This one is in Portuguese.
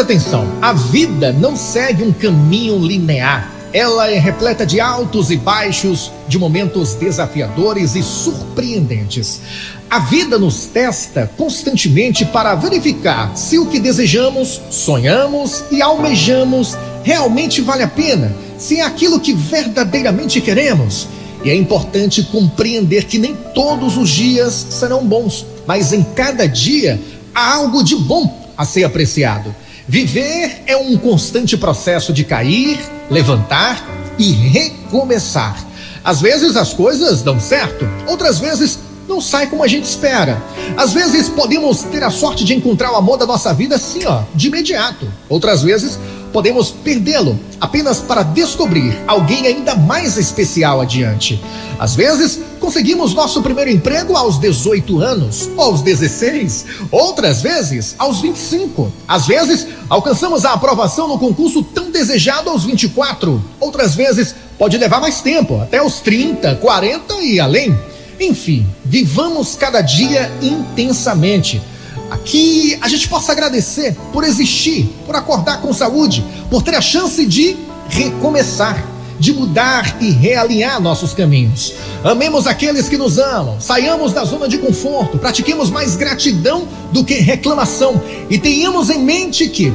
Presta atenção, a vida não segue um caminho linear. Ela é repleta de altos e baixos, de momentos desafiadores e surpreendentes. A vida nos testa constantemente para verificar se o que desejamos, sonhamos e almejamos realmente vale a pena, se é aquilo que verdadeiramente queremos. E é importante compreender que nem todos os dias serão bons, mas em cada dia há algo de bom a ser apreciado. Viver é um constante processo de cair, levantar e recomeçar. Às vezes as coisas dão certo, outras vezes não sai como a gente espera. Às vezes podemos ter a sorte de encontrar o amor da nossa vida assim, ó, de imediato. Outras vezes podemos perdê-lo apenas para descobrir alguém ainda mais especial adiante. Às vezes, conseguimos nosso primeiro emprego aos 18 anos, aos 16, outras vezes aos 25. Às vezes, alcançamos a aprovação no concurso tão desejado aos 24. Outras vezes, pode levar mais tempo, até os 30, 40 e além. Enfim, vivamos cada dia intensamente. Aqui a gente possa agradecer por existir, por acordar com saúde, por ter a chance de recomeçar, de mudar e realinhar nossos caminhos. Amemos aqueles que nos amam, saiamos da zona de conforto, pratiquemos mais gratidão do que reclamação. E tenhamos em mente que